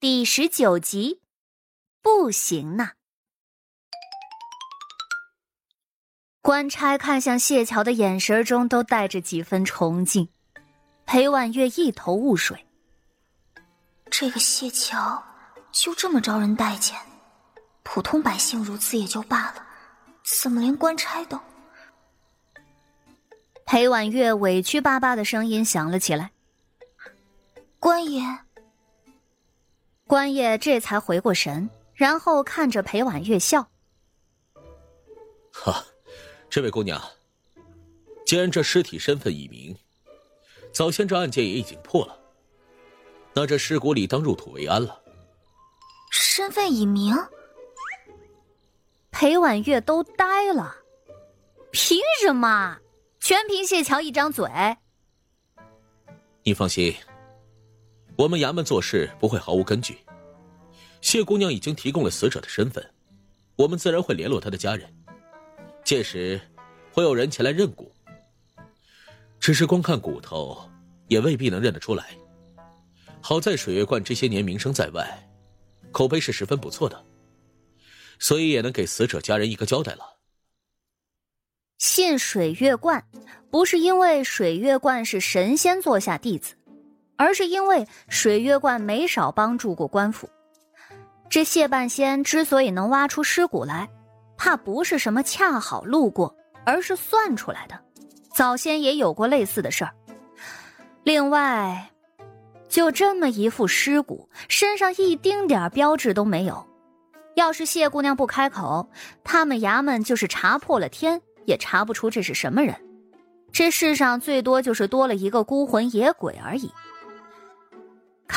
第十九集，不行呐！官差看向谢桥的眼神中都带着几分崇敬。裴婉月一头雾水。这个谢桥就这么招人待见？普通百姓如此也就罢了，怎么连官差都……裴婉月委屈巴巴的声音响了起来：“官爷。”官爷这才回过神，然后看着裴婉月笑：“哈，这位姑娘，既然这尸体身份已明，早先这案件也已经破了，那这尸骨里当入土为安了。身份已明，裴婉月都呆了，凭什么？全凭谢桥一张嘴。你放心。”我们衙门做事不会毫无根据。谢姑娘已经提供了死者的身份，我们自然会联络她的家人，届时会有人前来认骨。只是光看骨头，也未必能认得出来。好在水月观这些年名声在外，口碑是十分不错的，所以也能给死者家人一个交代了。信水月观，不是因为水月观是神仙座下弟子。而是因为水月观没少帮助过官府。这谢半仙之所以能挖出尸骨来，怕不是什么恰好路过，而是算出来的。早先也有过类似的事儿。另外，就这么一副尸骨，身上一丁点标志都没有。要是谢姑娘不开口，他们衙门就是查破了天，也查不出这是什么人。这世上最多就是多了一个孤魂野鬼而已。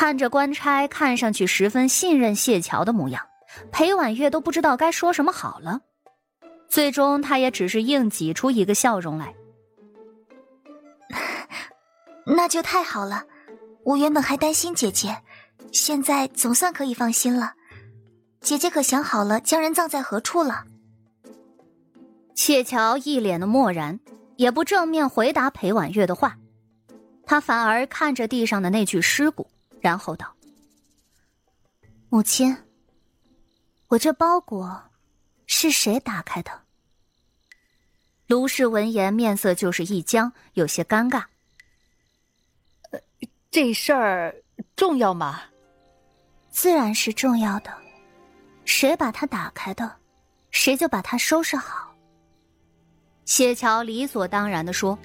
看着官差看上去十分信任谢桥的模样，裴婉月都不知道该说什么好了。最终，他也只是硬挤出一个笑容来。那就太好了，我原本还担心姐姐，现在总算可以放心了。姐姐可想好了将人葬在何处了？谢桥一脸的漠然，也不正面回答裴婉月的话，他反而看着地上的那具尸骨。然后道：“母亲，我这包裹是谁打开的？”卢氏闻言，面色就是一僵，有些尴尬。“呃，这事儿重要吗？”“自然是重要的。谁把它打开的，谁就把它收拾好。”谢桥理所当然的说。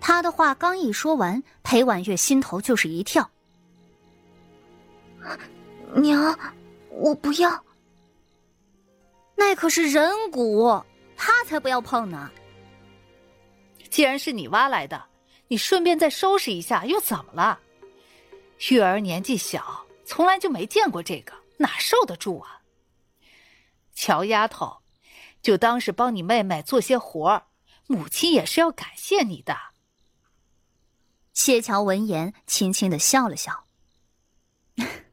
他的话刚一说完，裴婉月心头就是一跳。娘，我不要。那可是人骨，他才不要碰呢。既然是你挖来的，你顺便再收拾一下，又怎么了？玉儿年纪小，从来就没见过这个，哪受得住啊？乔丫头，就当是帮你妹妹做些活儿，母亲也是要感谢你的。谢乔闻言，轻轻的笑了笑。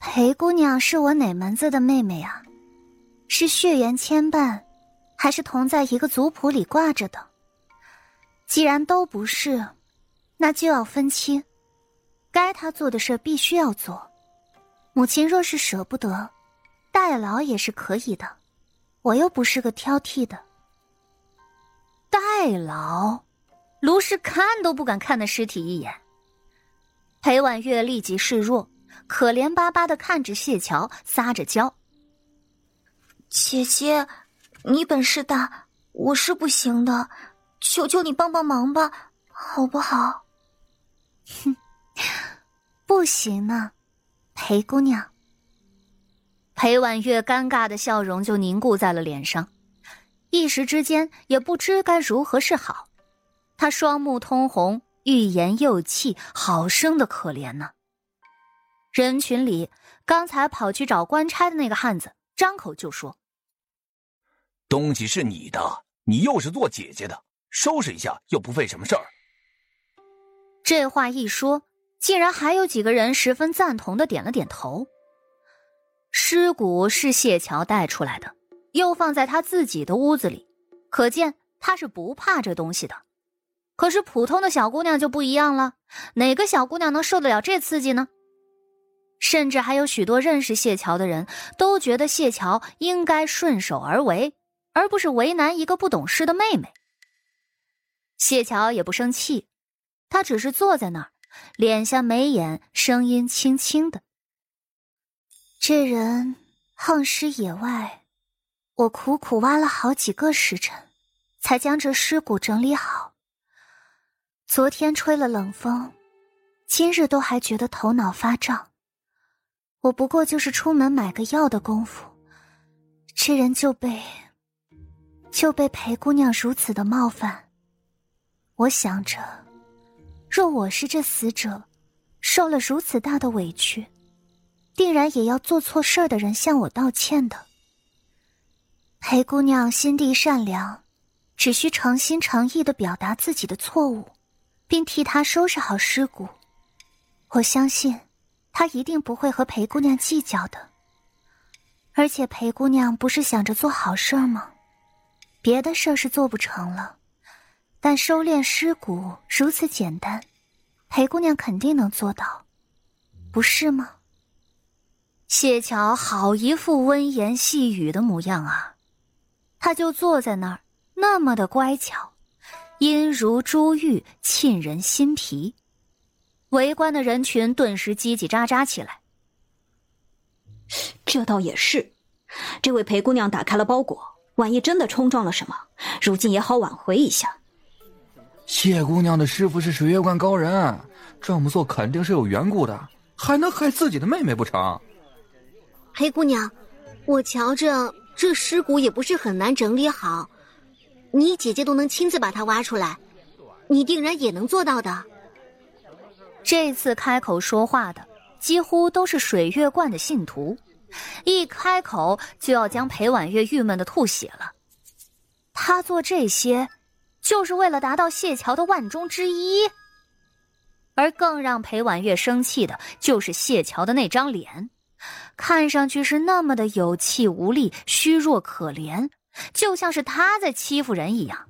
裴姑娘是我哪门子的妹妹啊？是血缘牵绊，还是同在一个族谱里挂着的？既然都不是，那就要分清。该她做的事必须要做。母亲若是舍不得，代劳也是可以的。我又不是个挑剔的。代劳，卢氏看都不敢看那尸体一眼。裴婉月立即示弱。可怜巴巴的看着谢桥，撒着娇：“姐姐，你本事大，我是不行的，求求你帮帮忙吧，好不好？”“哼，不行呢，裴姑娘。”裴婉月尴尬的笑容就凝固在了脸上，一时之间也不知该如何是好。她双目通红，欲言又泣，好生的可怜呢。人群里，刚才跑去找官差的那个汉子张口就说：“东西是你的，你又是做姐姐的，收拾一下又不费什么事儿。”这话一说，竟然还有几个人十分赞同的点了点头。尸骨是谢桥带出来的，又放在他自己的屋子里，可见他是不怕这东西的。可是普通的小姑娘就不一样了，哪个小姑娘能受得了这刺激呢？甚至还有许多认识谢桥的人都觉得谢桥应该顺手而为，而不是为难一个不懂事的妹妹。谢桥也不生气，他只是坐在那儿，敛下眉眼，声音轻轻的：“这人横尸野外，我苦苦挖了好几个时辰，才将这尸骨整理好。昨天吹了冷风，今日都还觉得头脑发胀。我不过就是出门买个药的功夫，这人就被就被裴姑娘如此的冒犯。”我想着，若我是这死者，受了如此大的委屈，定然也要做错事儿的人向我道歉的。裴姑娘心地善良，只需诚心诚意的表达自己的错误，并替他收拾好尸骨，我相信，他一定不会和裴姑娘计较的。而且裴姑娘不是想着做好事儿吗？别的事儿是做不成了。但收敛尸骨如此简单，裴姑娘肯定能做到，不是吗？谢桥好一副温言细语的模样啊，他就坐在那儿，那么的乖巧，音如珠玉，沁人心脾。围观的人群顿时叽叽喳喳起来。这倒也是，这位裴姑娘打开了包裹，万一真的冲撞了什么，如今也好挽回一下。谢姑娘的师傅是水月观高人，这么做肯定是有缘故的，还能害自己的妹妹不成？裴姑娘，我瞧着这尸骨也不是很难整理好，你姐姐都能亲自把它挖出来，你定然也能做到的。这次开口说话的几乎都是水月观的信徒，一开口就要将裴婉月郁闷的吐血了。他做这些。就是为了达到谢桥的万中之一，而更让裴婉月生气的就是谢桥的那张脸，看上去是那么的有气无力、虚弱可怜，就像是他在欺负人一样。